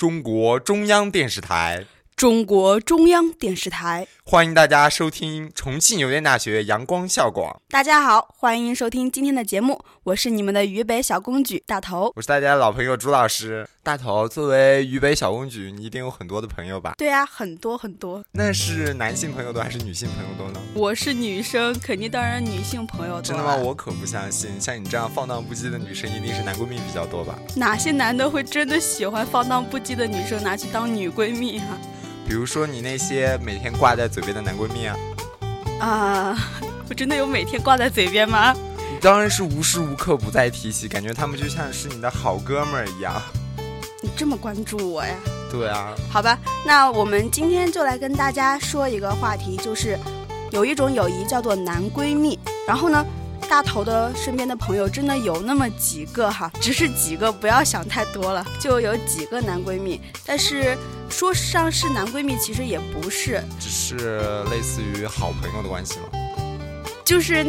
中国中央电视台，中国中央电视台，欢迎大家收听重庆邮电大学阳光校广。大家好，欢迎收听今天的节目，我是你们的渝北小公举大头。我是大家的老朋友朱老师。大头，作为渝北小公举，你一定有很多的朋友吧？对啊，很多很多。那是男性朋友多还是女性朋友多呢？我是女生，肯定当然女性朋友多。真的吗？我可不相信，像你这样放荡不羁的女生，一定是男闺蜜比较多吧？哪些男的会真的喜欢放荡不羁的女生拿去当女闺蜜啊？比如说你那些每天挂在嘴边的男闺蜜啊？啊，我真的有每天挂在嘴边吗？你当然是无时无刻不在提起，感觉他们就像是你的好哥们儿一样。你这么关注我呀？对啊。好吧，那我们今天就来跟大家说一个话题，就是有一种友谊叫做男闺蜜。然后呢，大头的身边的朋友真的有那么几个哈，只是几个，不要想太多了，就有几个男闺蜜。但是说上是男闺蜜，其实也不是，只是类似于好朋友的关系嘛？就是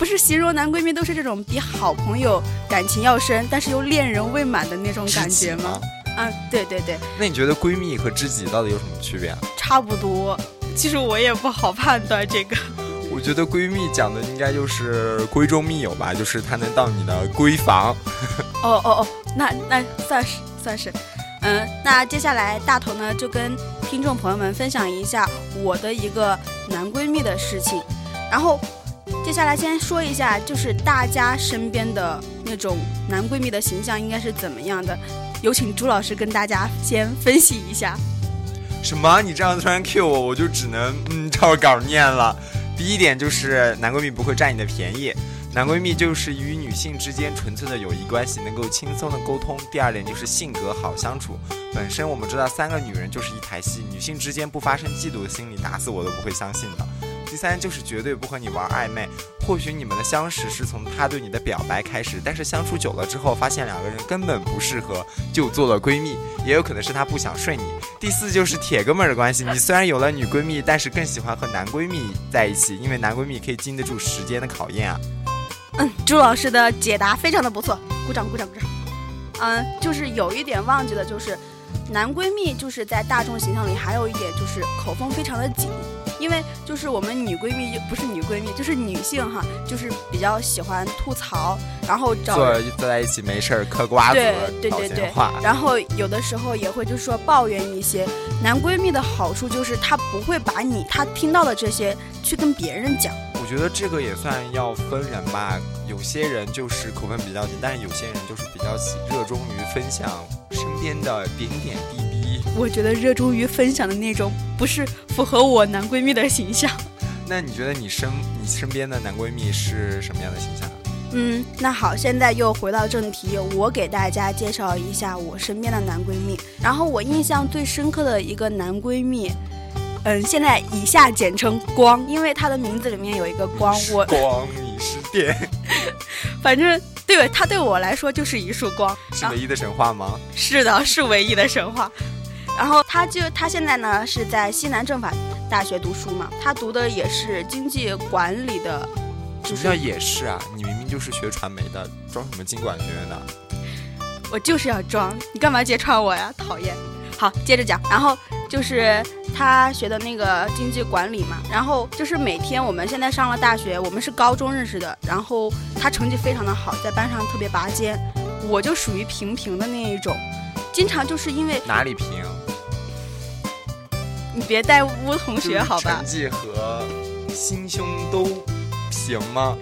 不是形容男闺蜜都是这种比好朋友感情要深，但是又恋人未满的那种感觉吗？嗯，对对对。那你觉得闺蜜和知己到底有什么区别啊？差不多，其实我也不好判断这个。我觉得闺蜜讲的应该就是闺中密友吧，就是她能到你的闺房。哦哦哦，那那算是算是。嗯，那接下来大头呢就跟听众朋友们分享一下我的一个男闺蜜的事情，然后。接下来先说一下，就是大家身边的那种男闺蜜的形象应该是怎么样的？有请朱老师跟大家先分析一下。什么？你这样突然 Q 我，我就只能嗯照稿念了。第一点就是男闺蜜不会占你的便宜，男闺蜜就是与女性之间纯粹的友谊关系，能够轻松的沟通。第二点就是性格好相处。本身我们知道三个女人就是一台戏，女性之间不发生嫉妒的心理，打死我都不会相信的。第三就是绝对不和你玩暧昧，或许你们的相识是从他对你的表白开始，但是相处久了之后，发现两个人根本不适合，就做了闺蜜，也有可能是他不想睡你。第四就是铁哥们儿的关系，你虽然有了女闺蜜，但是更喜欢和男闺蜜在一起，因为男闺蜜可以经得住时间的考验啊。嗯，朱老师的解答非常的不错，鼓掌鼓掌鼓掌。嗯，就是有一点忘记了，就是男闺蜜就是在大众形象里还有一点就是口风非常的紧。因为就是我们女闺蜜不是女闺蜜，就是女性哈，就是比较喜欢吐槽，然后找坐坐在一起没事儿嗑瓜子，对对对，然后有的时候也会就是说抱怨一些。男闺蜜的好处就是他不会把你他听到的这些去跟别人讲。我觉得这个也算要分人吧，有些人就是口风比较紧，但是有些人就是比较喜热衷于分享身边的点点滴滴。我觉得热衷于分享的那种不是符合我男闺蜜的形象。那你觉得你身你身边的男闺蜜是什么样的形象？嗯，那好，现在又回到正题，我给大家介绍一下我身边的男闺蜜。然后我印象最深刻的一个男闺蜜，嗯，现在以下简称光，因为他的名字里面有一个光。我 光，你是电。反正对他对我来说就是一束光。是唯一的神话吗？是的，是唯一的神话。然后他就他现在呢是在西南政法大学读书嘛，他读的也是经济管理的。什么叫也是啊？你明明就是学传媒的，装什么经管学院的？我就是要装，你干嘛揭穿我呀？讨厌！好，接着讲。然后就是他学的那个经济管理嘛，然后就是每天我们现在上了大学，我们是高中认识的，然后他成绩非常的好，在班上特别拔尖，我就属于平平的那一种，经常就是因为哪里平？你别带乌同学好吧？成绩和心胸都行吗？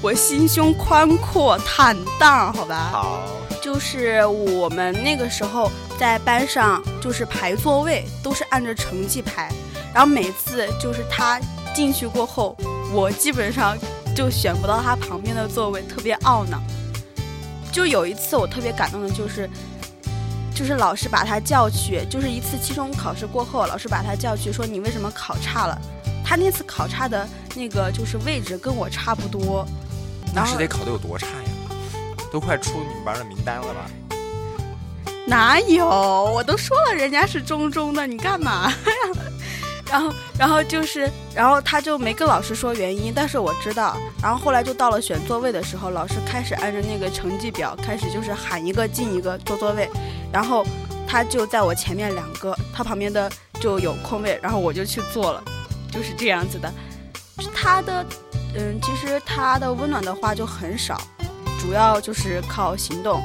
我心胸宽阔坦荡，好吧？好。就是我们那个时候在班上，就是排座位都是按照成绩排，然后每次就是他进去过后，我基本上就选不到他旁边的座位，特别懊恼。就有一次我特别感动的就是。就是老师把他叫去，就是一次期中考试过后，老师把他叫去说你为什么考差了？他那次考差的那个就是位置跟我差不多，那是得考的有多差呀？都快出你们班的名单了吧？哪有？我都说了人家是中中的，你干嘛呀？然后，然后就是，然后他就没跟老师说原因，但是我知道。然后后来就到了选座位的时候，老师开始按照那个成绩表开始就是喊一个进一个坐座位，然后他就在我前面两个，他旁边的就有空位，然后我就去坐了，就是这样子的。他的，嗯，其实他的温暖的话就很少，主要就是靠行动。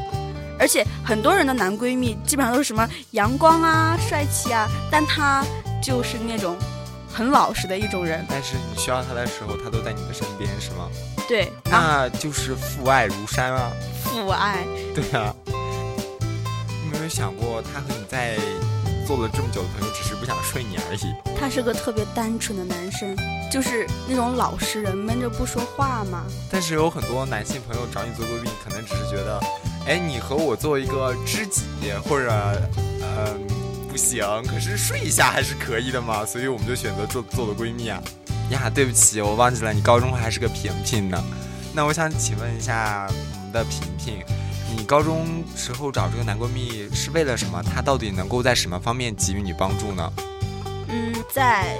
而且很多人的男闺蜜基本上都是什么阳光啊、帅气啊，但他就是那种很老实的一种人。但是你需要他的时候，他都在你的身边，是吗？对，那就是父爱如山啊。父爱。对啊。你有没有想过，他和你在做了这么久的朋友，只是不想睡你而已？他是个特别单纯的男生，就是那种老实人，闷着不说话嘛。但是有很多男性朋友找你做闺蜜，可能只是觉得，哎，你和我做一个知己，或者，嗯、不行，可是睡一下还是可以的嘛，所以我们就选择做做了闺蜜啊。呀，对不起，我忘记了，你高中还是个平平呢。那我想请问一下我们的平平，你高中时候找这个男闺蜜是为了什么？他到底能够在什么方面给予你帮助呢？嗯，在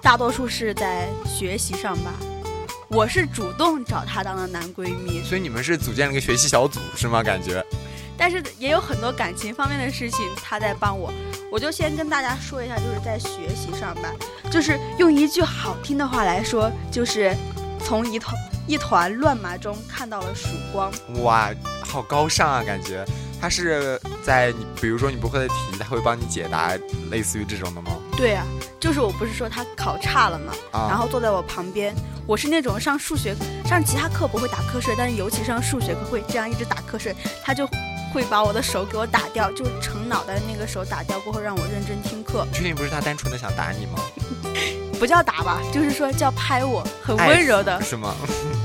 大多数是在学习上吧。我是主动找他当的男闺蜜，所以你们是组建了一个学习小组是吗？感觉？但是也有很多感情方面的事情他在帮我。我就先跟大家说一下，就是在学习上吧，就是用一句好听的话来说，就是从一团一团乱麻中看到了曙光。哇，好高尚啊！感觉他是在你，比如说你不会的题，他会帮你解答，类似于这种的吗？对啊，就是我不是说他考差了嘛，啊然后坐在我旁边，我是那种上数学、上其他课不会打瞌睡，但是尤其上数学课会这样一直打瞌睡，他就会把我的手给我打掉，就成脑袋那个手打掉过后，让我认真听课，确定不是他单纯的想打你吗？不叫打吧，就是说叫拍我，很温柔的，是吗？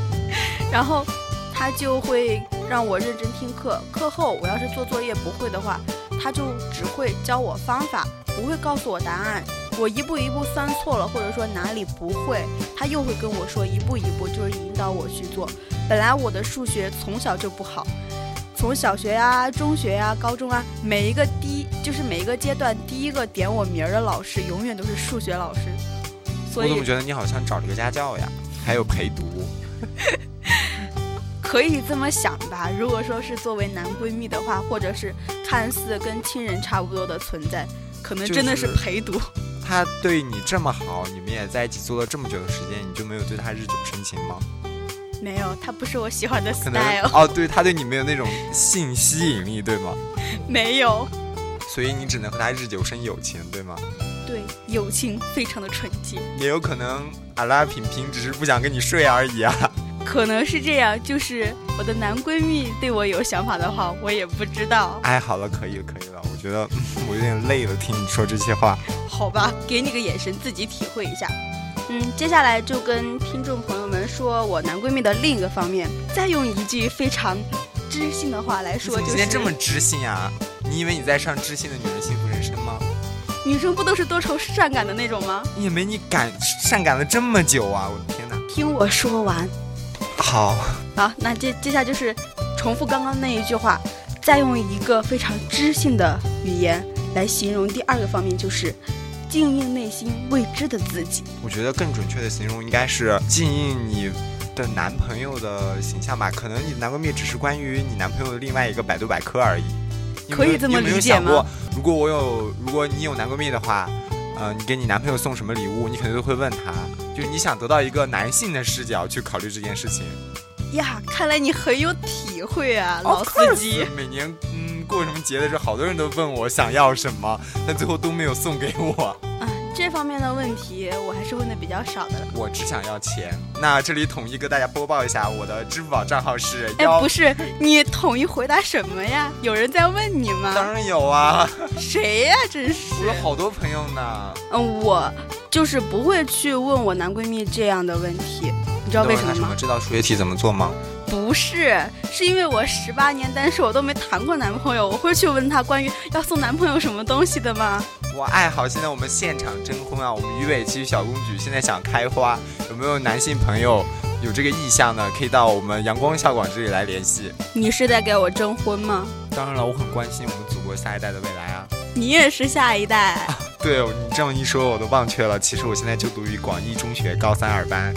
然后他就会让我认真听课。课后我要是做作业不会的话，他就只会教我方法，不会告诉我答案。我一步一步算错了，或者说哪里不会，他又会跟我说一步一步，就是引导我去做。本来我的数学从小就不好，从小学呀、中学呀、高中啊，每一个第一就是每一个阶段第一个点我名儿的老师，永远都是数学老师。所以我怎么觉得你好像找了个家教呀？还有陪读，可以这么想吧，如果说是作为男闺蜜的话，或者是看似跟亲人差不多的存在，可能真的是就是陪读。他对你这么好，你们也在一起做了这么久的时间，你就没有对他日久生情吗？没有，他不是我喜欢的 style，哦，对他对你没有那种性吸引力，对吗？没有。所以你只能和他日久生友情，对吗？对，友情非常的纯洁，也有可能阿拉平平只是不想跟你睡而已啊。可能是这样。就是我的男闺蜜对我有想法的话，我也不知道。哎，好了，可以了，可以了。我觉得嗯我有点累了，听你说这些话。好吧，给你个眼神，自己体会一下。嗯，接下来就跟听众朋友们说我男闺蜜的另一个方面，再用一句非常知性的话来说，就是今天这么知性啊？你以为你在上知性的女人幸福人生吗？女生不都是多愁善感的那种吗？也没你敢善感了这么久啊！我的天哪！听我说完。好，好，那接接下来就是重复刚刚那一句话，再用一个非常知性的语言来形容第二个方面，就是静应内心未知的自己。我觉得更准确的形容应该是静应你的男朋友的形象吧。可能你的男闺蜜只是关于你男朋友的另外一个百度百科而已。可以这么你有没有理解吗想过，如果我有，如果你有男闺蜜的话，呃，你给你男朋友送什么礼物，你肯定都会问他，就是你想得到一个男性的视角去考虑这件事情。呀，看来你很有体会啊，老司机。每年嗯过什么节的时候，好多人都问我想要什么，但最后都没有送给我。啊，这方面的问题我还是问的比较少的。我只想要钱。那这里统一跟大家播报一下，我的支付宝账号是哎，不。是，你统一回答什么呀？有人在问你吗？当然有啊，谁呀？真是。我有好多朋友呢。嗯，我就是不会去问我男闺蜜这样的问题，你知道为什么吗？知道数学题怎么做吗？不是，是因为我十八年单身，我都没谈过男朋友，我会去问他关于要送男朋友什么东西的吗？我爱好现在我们现场征婚啊，我们鱼尾期小公举现在想开花，有没有男性朋友有这个意向呢？可以到我们阳光校广这里来联系。你是在给我征婚吗？当然了，我很关心我们祖国下一代的未来啊。你也是下一代。对你这么一说，我都忘却了。其实我现在就读于广义中学高三二班。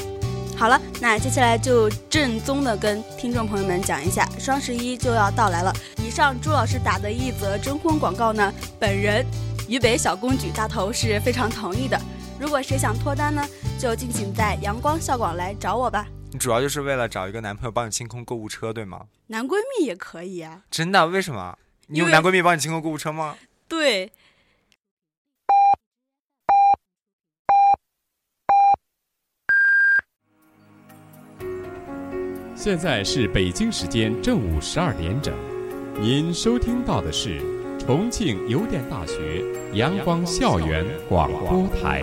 好了，那接下来就正宗的跟听众朋友们讲一下，双十一就要到来了。以上朱老师打的一则征婚广告呢，本人渝北小公举大头是非常同意的。如果谁想脱单呢，就敬请在阳光校广来找我吧。你主要就是为了找一个男朋友帮你清空购物车，对吗？男闺蜜也可以啊。真的？为什么？你有男闺蜜帮你清空购物车吗？对，现在是北京时间正午十二点整，您收听到的是重庆邮电大学阳光校园广播台。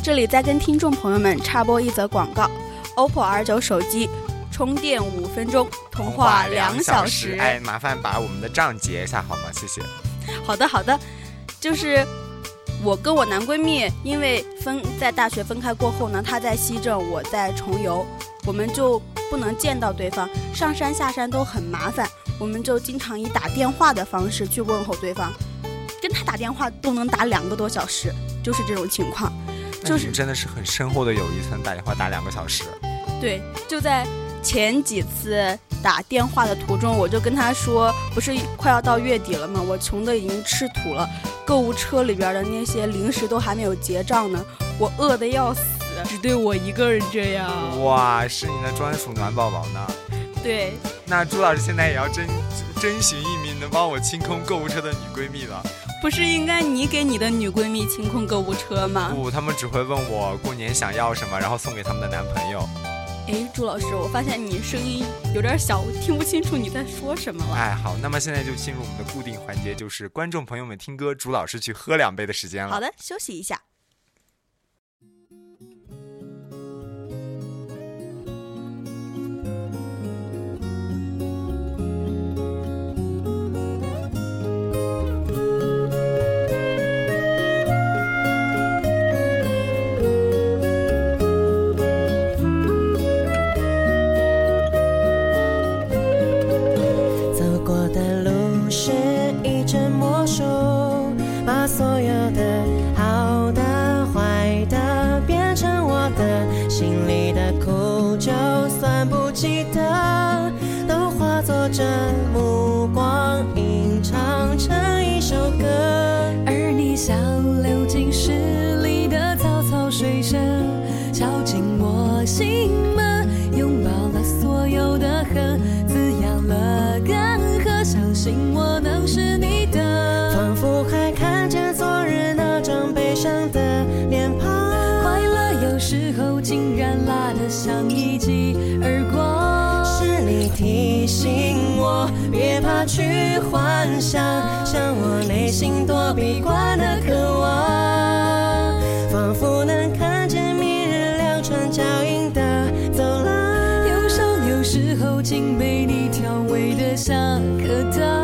这里再跟听众朋友们插播一则广告：OPPO R 九手机充电五分钟，通话两小时。哎，麻烦把我们的账结一下好吗？谢谢。好的，好的，就是我跟我男闺蜜，因为分在大学分开过后呢，他在西正，我在重游，我们就不能见到对方，上山下山都很麻烦，我们就经常以打电话的方式去问候对方，跟他打电话都能打两个多小时，就是这种情况。就是真的是很深厚的友谊，才能打电话打两个小时。对，就在前几次打电话的途中，我就跟他说，不是快要到月底了吗？我穷的已经吃土了，购物车里边的那些零食都还没有结账呢，我饿得要死，只对我一个人这样。哇，是你的专属暖宝宝呢。对，那朱老师现在也要征征询一名能帮我清空购物车的女闺蜜了。不是应该你给你的女闺蜜清空购物车吗？不，他们只会问我过年想要什么，然后送给他们的男朋友。哎，朱老师，我发现你声音有点小，我听不清楚你在说什么了。哎，好，那么现在就进入我们的固定环节，就是观众朋友们听歌，朱老师去喝两杯的时间了。好的，休息一下。去幻想，像我内心躲避惯的渴望，仿佛能看见明日两串脚印的走廊。忧伤有时候竟被你调味的像颗糖。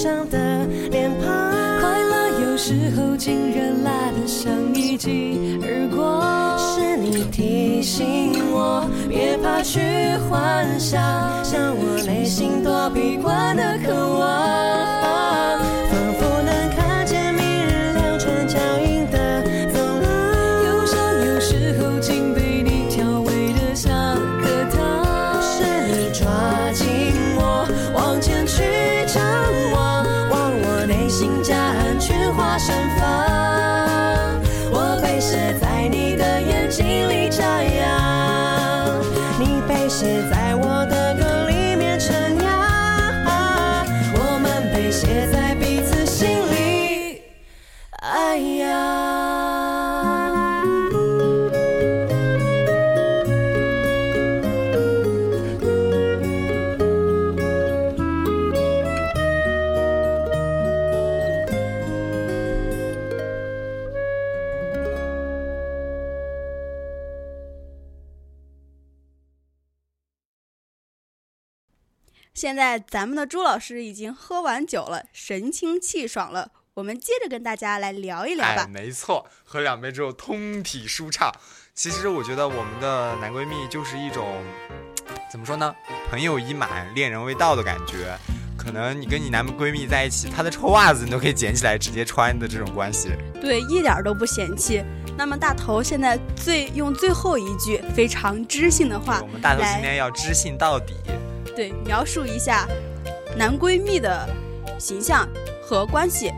上的脸庞。快乐有时候竟然来得像一记耳光。是你提醒我，别怕去幻想，像我内心躲避惯的渴望。现在咱们的朱老师已经喝完酒了，神清气爽了。我们接着跟大家来聊一聊哎，吧。没错，喝两杯之后通体舒畅。其实我觉得我们的男闺蜜就是一种，怎么说呢，朋友已满，恋人未到的感觉。可能你跟你男闺蜜在一起，他的臭袜子你都可以捡起来直接穿的这种关系。对，一点儿都不嫌弃。那么大头现在最用最后一句非常知性的话我们大头今天要知性到底。对描述一下男闺蜜的形象和关系，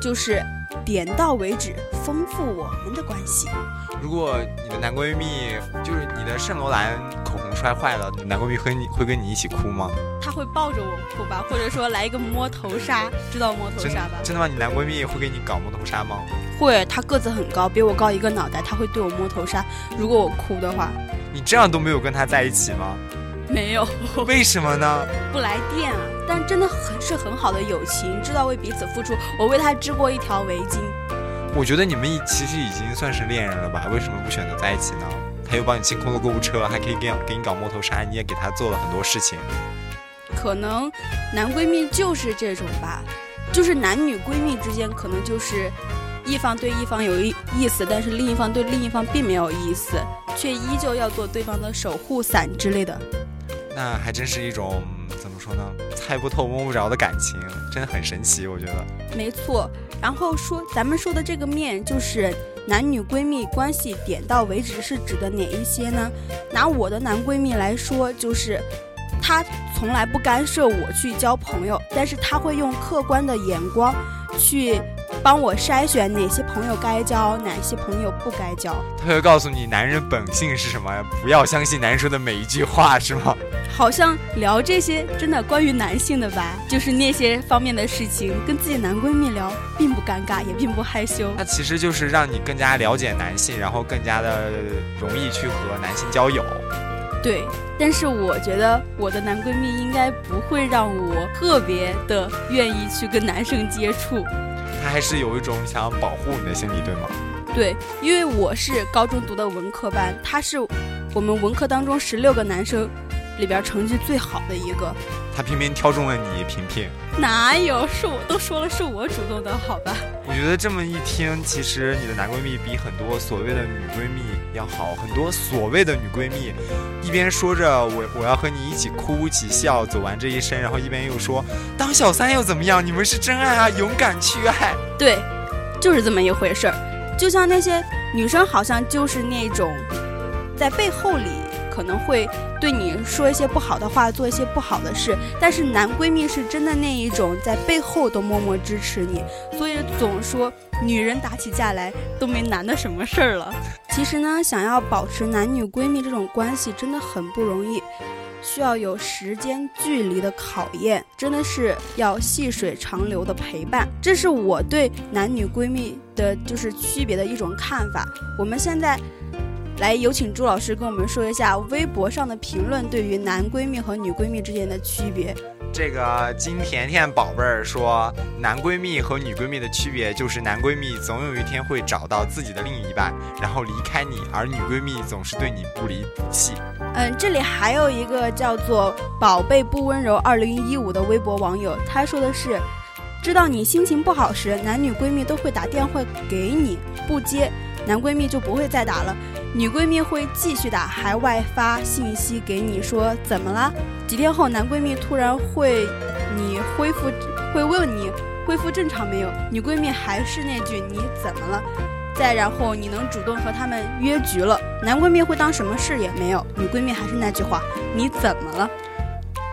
就是点到为止，丰富我们的关系。如果你的男闺蜜就是你的圣罗兰口红摔坏了，你男闺蜜和你会跟你一起哭吗？他会抱着我哭吧，或者说来一个摸头杀，知道摸头杀吧？真的吗？你男闺蜜会给你搞摸头杀吗？会，他个子很高，比我高一个脑袋，他会对我摸头杀。如果我哭的话，你这样都没有跟他在一起吗？没有，为什么呢？不来电啊。但真的很是很好的友情，知道为彼此付出。我为他织过一条围巾。我觉得你们已其实已经算是恋人了吧？为什么不选择在一起呢？他又帮你清空了购物车，还可以给给你搞摸头杀，你也给他做了很多事情。可能男闺蜜就是这种吧，就是男女闺蜜之间可能就是一方对一方有意意思，但是另一方对另一方并没有意思，却依旧要做对方的守护伞之类的。那还真是一种怎么说呢？猜不透摸不着的感情，真的很神奇，我觉得。没错，然后说咱们说的这个面就是男女闺蜜关系点到为止，是指的哪一些呢？拿我的男闺蜜来说，就是他从来不干涉我去交朋友，但是他会用客观的眼光去帮我筛选哪些朋友该交，哪些朋友不该交。他会告诉你男人本性是什么，不要相信男人说的每一句话，是吗？好像聊这些真的关于男性的吧，就是那些方面的事情，跟自己男闺蜜聊，并不尴尬，也并不害羞。那其实就是让你更加了解男性，然后更加的容易去和男性交友。对，但是我觉得我的男闺蜜应该不会让我特别的愿意去跟男生接触。他还是有一种想要保护你的心理，对吗？对，因为我是高中读的文科班，他是我们文科当中十六个男生里边成绩最好的一个。他偏偏挑中了你，萍萍。哪有？是我都说了是我主动的，好吧？我觉得这么一听，其实你的男闺蜜比很多所谓的女闺蜜要好很多。所谓的女闺蜜，一边说着我我要和你一起哭一起笑，走完这一生，然后一边又说当小三又怎么样？你们是真爱啊，勇敢去爱。对，就是这么一回事儿。就像那些女生，好像就是那种在背后里可能会对你说一些不好的话，做一些不好的事，但是男闺蜜是真的那一种在背后都默默支持你，所以总说女人打起架来都没男的什么事儿了。其实呢，想要保持男女闺蜜这种关系真的很不容易。需要有时间距离的考验，真的是要细水长流的陪伴。这是我对男女闺蜜的就是区别的一种看法。我们现在来有请朱老师跟我们说一下微博上的评论对于男闺蜜和女闺蜜之间的区别。这个金甜甜宝贝儿说，男闺蜜和女闺蜜的区别就是男闺蜜总有一天会找到自己的另一半，然后离开你，而女闺蜜总是对你不离不弃。嗯，这里还有一个叫做“宝贝不温柔二零一五”的微博网友，他说的是：知道你心情不好时，男女闺蜜都会打电话给你，不接，男闺蜜就不会再打了，女闺蜜会继续打，还外发信息给你说怎么了？几天后，男闺蜜突然会你恢复，会问你恢复正常没有？女闺蜜还是那句你怎么了？再然后你能主动和他们约局了，男闺蜜会当什么事也没有，女闺蜜还是那句话你怎么了？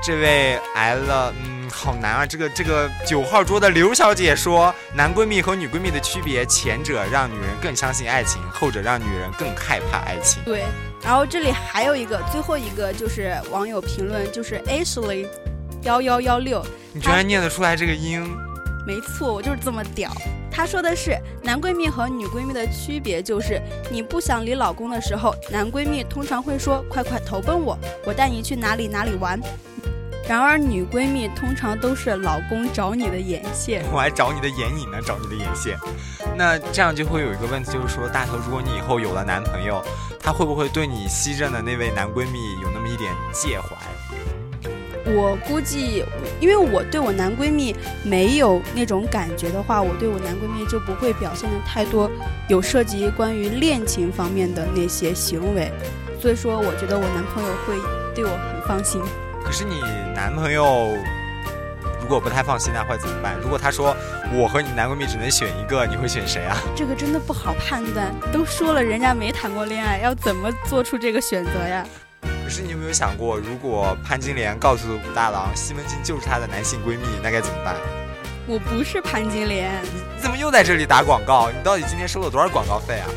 这位 L，嗯，好难啊！这个这个九号桌的刘小姐说，男闺蜜和女闺蜜的区别，前者让女人更相信爱情，后者让女人更害怕爱情。对，然后这里还有一个，最后一个就是网友评论，就是 Ashley 幺幺幺六，你居然念得出来这个音？没错，我就是这么屌。她说的是，男闺蜜和女闺蜜的区别就是，你不想理老公的时候，男闺蜜通常会说：“快快投奔我，我带你去哪里哪里玩。”然而女闺蜜通常都是老公找你的眼线，我还找你的眼影呢，找你的眼线。那这样就会有一个问题，就是说大头，如果你以后有了男朋友，他会不会对你西任的那位男闺蜜有那么一点介怀？我估计，因为我对我男闺蜜没有那种感觉的话，我对我男闺蜜就不会表现的太多有涉及关于恋情方面的那些行为，所以说我觉得我男朋友会对我很放心。可是你男朋友如果不太放心，那会怎么办？如果他说我和你男闺蜜只能选一个，你会选谁啊？这个真的不好判断。都说了，人家没谈过恋爱，要怎么做出这个选择呀？可是你有没有想过，如果潘金莲告诉武大郎西门庆就是她的男性闺蜜，那该怎么办？我不是潘金莲。你你怎么又在这里打广告？你到底今天收了多少广告费啊？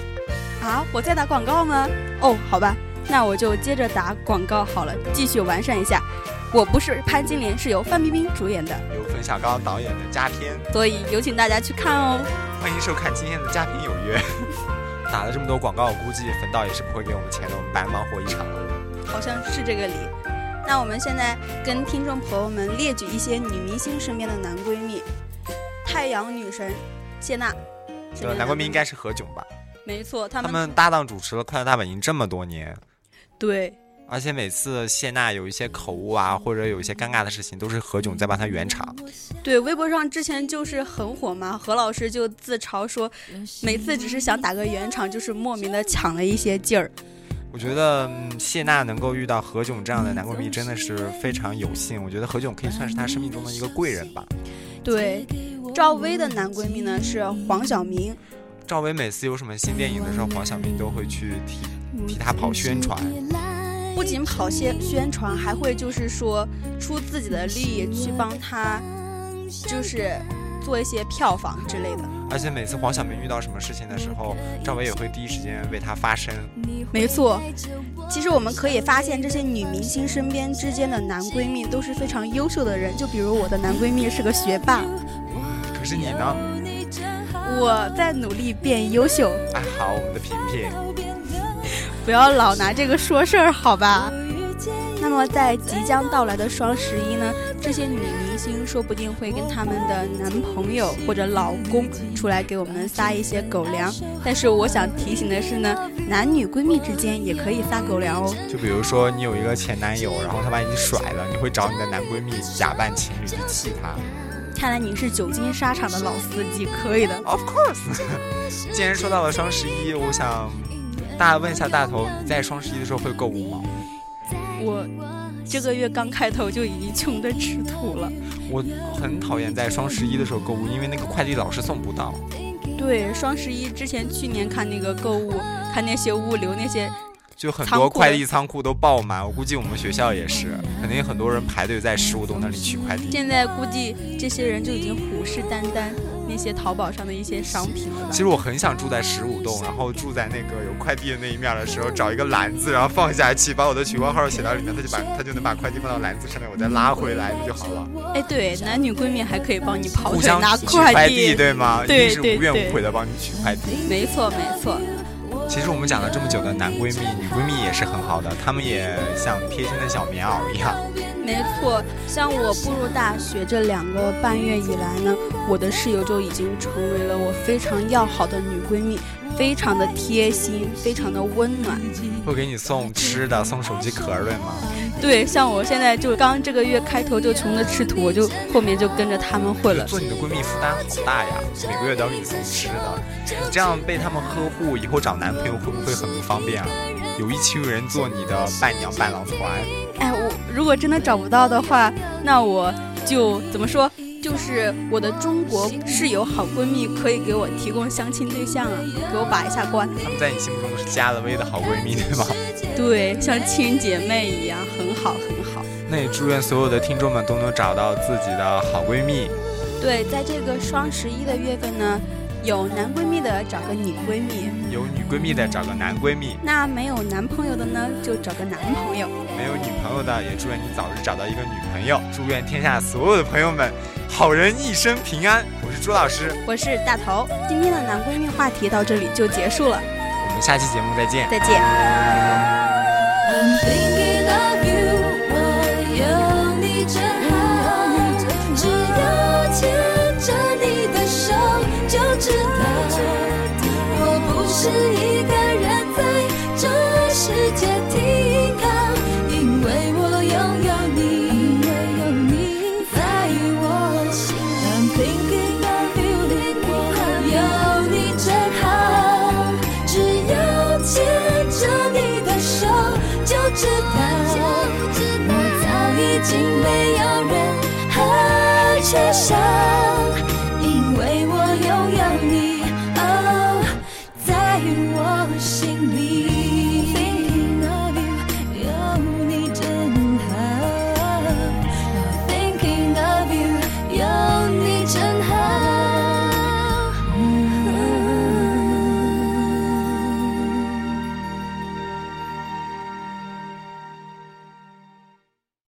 啊，我在打广告吗？哦，好吧。那我就接着打广告好了，继续完善一下。我不是潘金莲，是由范冰冰主演的，由冯小刚导演的佳片，所以有请大家去看哦。欢迎收看今天的《佳片有约》。打了这么多广告，我估计冯导也是不会给我们钱的，我们白忙活一场了。好像是这个理。那我们现在跟听众朋友们列举一些女明星身边的男闺蜜：太阳女神谢娜，男闺蜜应该是何炅吧？没错，他们他们搭档主持了《快乐大本营》这么多年。对，而且每次谢娜有一些口误啊，或者有一些尴尬的事情，都是何炅在帮她圆场。对，微博上之前就是很火嘛，何老师就自嘲说，每次只是想打个圆场，就是莫名的抢了一些劲儿。我觉得谢娜能够遇到何炅这样的男闺蜜，真的是非常有幸。我觉得何炅可以算是她生命中的一个贵人吧。对，赵薇的男闺蜜呢是黄晓明。赵薇每次有什么新电影的时候，黄晓明都会去替替他跑宣传。不仅跑些宣传，还会就是说出自己的力去帮他，就是做一些票房之类的。而且每次黄晓明遇到什么事情的时候，赵薇也会第一时间为他发声。没错，其实我们可以发现，这些女明星身边之间的男闺蜜都是非常优秀的人。就比如我的男闺蜜是个学霸。可是你呢？我在努力变优秀。哎，好，我们的萍萍，不要老拿这个说事儿，好吧？那么在即将到来的双十一呢，这些女明星说不定会跟他们的男朋友或者老公出来给我们撒一些狗粮。但是我想提醒的是呢，男女闺蜜之间也可以撒狗粮哦。就比如说你有一个前男友，然后他把你甩了，你会找你的男闺蜜假扮情侣去气他。看来你是久经沙场的老司机，可以的。Of course。既然说到了双十一，我想大家问一下大头，你在双十一的时候会购物吗？我这个月刚开头就已经穷得吃土了。我很讨厌在双十一的时候购物，因为那个快递老是送不到。对，双十一之前去年看那个购物，看那些物流那些。就很多快递仓库都爆满，我估计我们学校也是，肯定很多人排队在十五栋那里取快递。现在估计这些人就已经虎视眈眈那些淘宝上的一些商品了。其实我很想住在十五栋，然后住在那个有快递的那一面的时候，找一个篮子，然后放下去，把我的取货号写到里面，他就把他就能把快递放到篮子上面，我再拉回来就好了。哎，对，男女闺蜜还可以帮你跑腿拿快递，对吗？对对对，无怨无悔的帮你取快递。没错没错。其实我们讲了这么久的男闺蜜、女闺蜜也是很好的，他们也像贴心的小棉袄一样。没错，像我步入大学这两个半月以来呢，我的室友就已经成为了我非常要好的女闺蜜。非常的贴心，非常的温暖。会给你送吃的，送手机壳，对吗？对，像我现在就刚这个月开头就穷的吃土，我就后面就跟着他们混了。做你的闺蜜负担好大呀，每个月都要给你送吃的，你这样被他们呵护，以后找男朋友会不会很不方便啊？有一群人做你的伴娘伴郎团。哎，我如果真的找不到的话，那我就怎么说？就是我的中国室友好闺蜜可以给我提供相亲对象啊，给我把一下关。他们在你心目中是加了微的好闺蜜，对吧？对，像亲姐妹一样，很好很好。那也祝愿所有的听众们都能找到自己的好闺蜜。对，在这个双十一的月份呢。有男闺蜜的找个女闺蜜，有女闺蜜的找个男闺蜜。那没有男朋友的呢，就找个男朋友。没有女朋友的，也祝愿你早日找到一个女朋友。祝愿天下所有的朋友们，好人一生平安。我是朱老师，我是大头。今天的男闺蜜话题到这里就结束了，我们下期节目再见。再见。